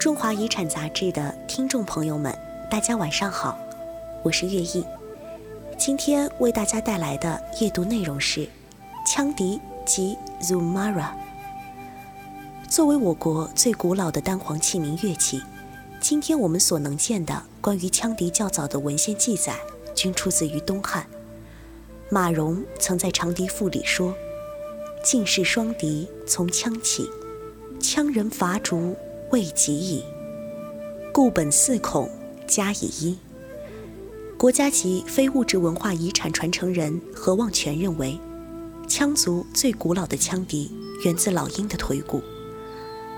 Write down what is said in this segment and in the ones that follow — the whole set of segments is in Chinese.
中华遗产杂志的听众朋友们，大家晚上好，我是月意。今天为大家带来的阅读内容是羌笛及 Zumara。作为我国最古老的单簧器皿乐器，今天我们所能见的关于羌笛较早的文献记载，均出自于东汉。马融曾在《长笛赋》里说：“晋士双笛从羌起。”羌人伐竹未及矣，故本四孔加以一。国家级非物质文化遗产传承人何望全认为，羌族最古老的羌笛源自老鹰的腿骨，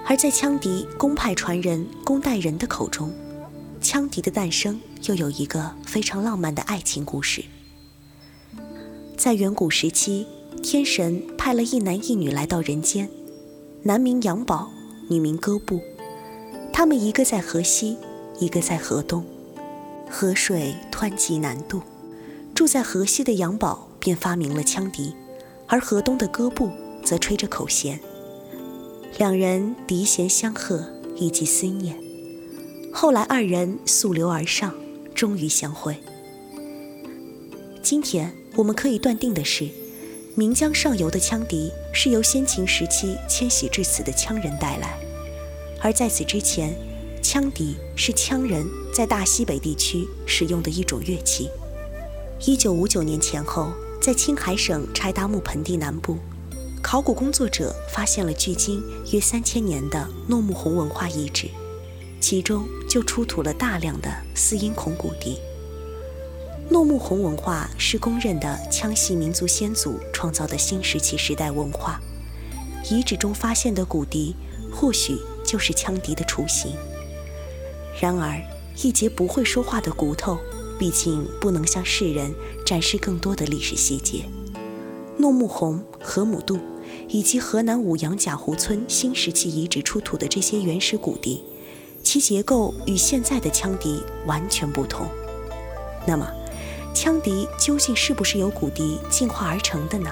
而在羌笛公派传人公代人的口中，羌笛的诞生又有一个非常浪漫的爱情故事。在远古时期，天神派了一男一女来到人间。男名杨宝，女名歌布，他们一个在河西，一个在河东，河水湍急难渡。住在河西的杨宝便发明了羌笛，而河东的歌布则吹着口弦。两人笛弦相和，以寄思念。后来二人溯流而上，终于相会。今天我们可以断定的是。岷江上游的羌笛是由先秦时期迁徙至此的羌人带来，而在此之前，羌笛是羌人在大西北地区使用的一种乐器。一九五九年前后，在青海省柴达木盆地南部，考古工作者发现了距今约三千年的诺木洪文化遗址，其中就出土了大量的四音孔骨笛。诺木洪文化是公认的羌系民族先祖创造的新石器时代文化，遗址中发现的骨笛或许就是羌笛的雏形。然而，一节不会说话的骨头，毕竟不能向世人展示更多的历史细节。诺木洪、河姆渡以及河南舞阳贾湖村新石器遗址出土的这些原始骨笛，其结构与现在的羌笛完全不同。那么，羌笛究竟是不是由骨笛进化而成的呢？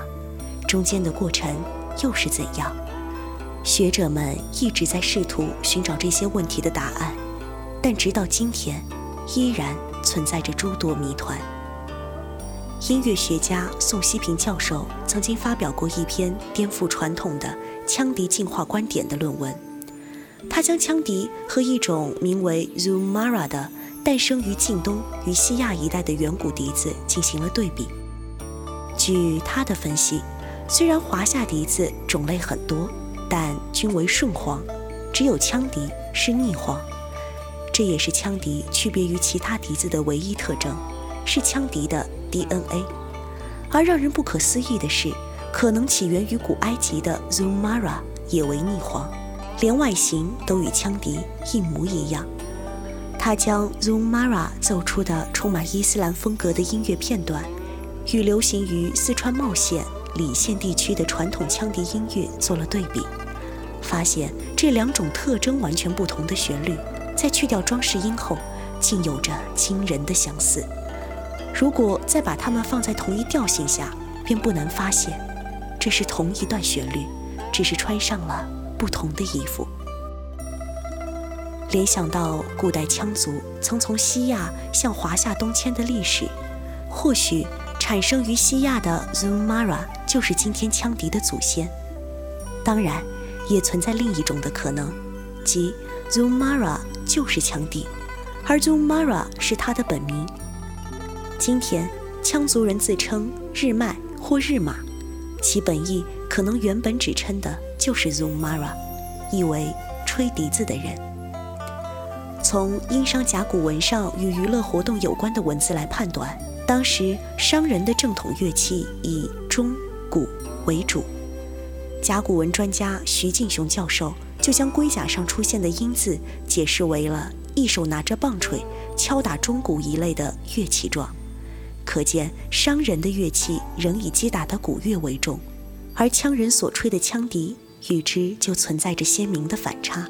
中间的过程又是怎样？学者们一直在试图寻找这些问题的答案，但直到今天，依然存在着诸多谜团。音乐学家宋希平教授曾经发表过一篇颠覆传统的羌笛进化观点的论文，他将羌笛和一种名为 Zumara 的。诞生于晋东与西亚一带的远古笛子进行了对比。据他的分析，虽然华夏笛子种类很多，但均为顺簧，只有羌笛是逆簧。这也是羌笛区别于其他笛子的唯一特征，是羌笛的 DNA。而让人不可思议的是，可能起源于古埃及的 Zumara 也为逆簧，连外形都与羌笛一模一样。他将 Zumara 奏出的充满伊斯兰风格的音乐片段，与流行于四川茂县、理县地区的传统羌笛音乐做了对比，发现这两种特征完全不同的旋律，在去掉装饰音后，竟有着惊人的相似。如果再把它们放在同一调性下，便不难发现，这是同一段旋律，只是穿上了不同的衣服。联想到古代羌族曾从西亚向华夏东迁的历史，或许产生于西亚的 Zumara 就是今天羌笛的祖先。当然，也存在另一种的可能，即 Zumara 就是羌笛，而 Zumara 是它的本名。今天羌族人自称日麦或日马，其本意可能原本指称的就是 Zumara，意为吹笛子的人。从殷商甲骨文上与娱乐活动有关的文字来判断，当时商人的正统乐器以钟、鼓为主。甲骨文专家徐敬雄教授就将龟甲上出现的“音”字解释为了一手拿着棒槌敲打钟鼓一类的乐器状，可见商人的乐器仍以击打的鼓乐为重，而羌人所吹的羌笛与之就存在着鲜明的反差，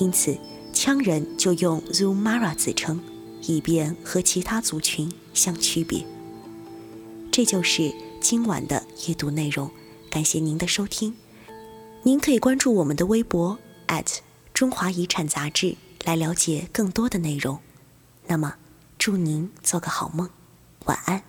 因此。羌人就用 Zumara 自称，以便和其他族群相区别。这就是今晚的阅读内容，感谢您的收听。您可以关注我们的微博中华遗产》杂志来了解更多的内容。那么，祝您做个好梦，晚安。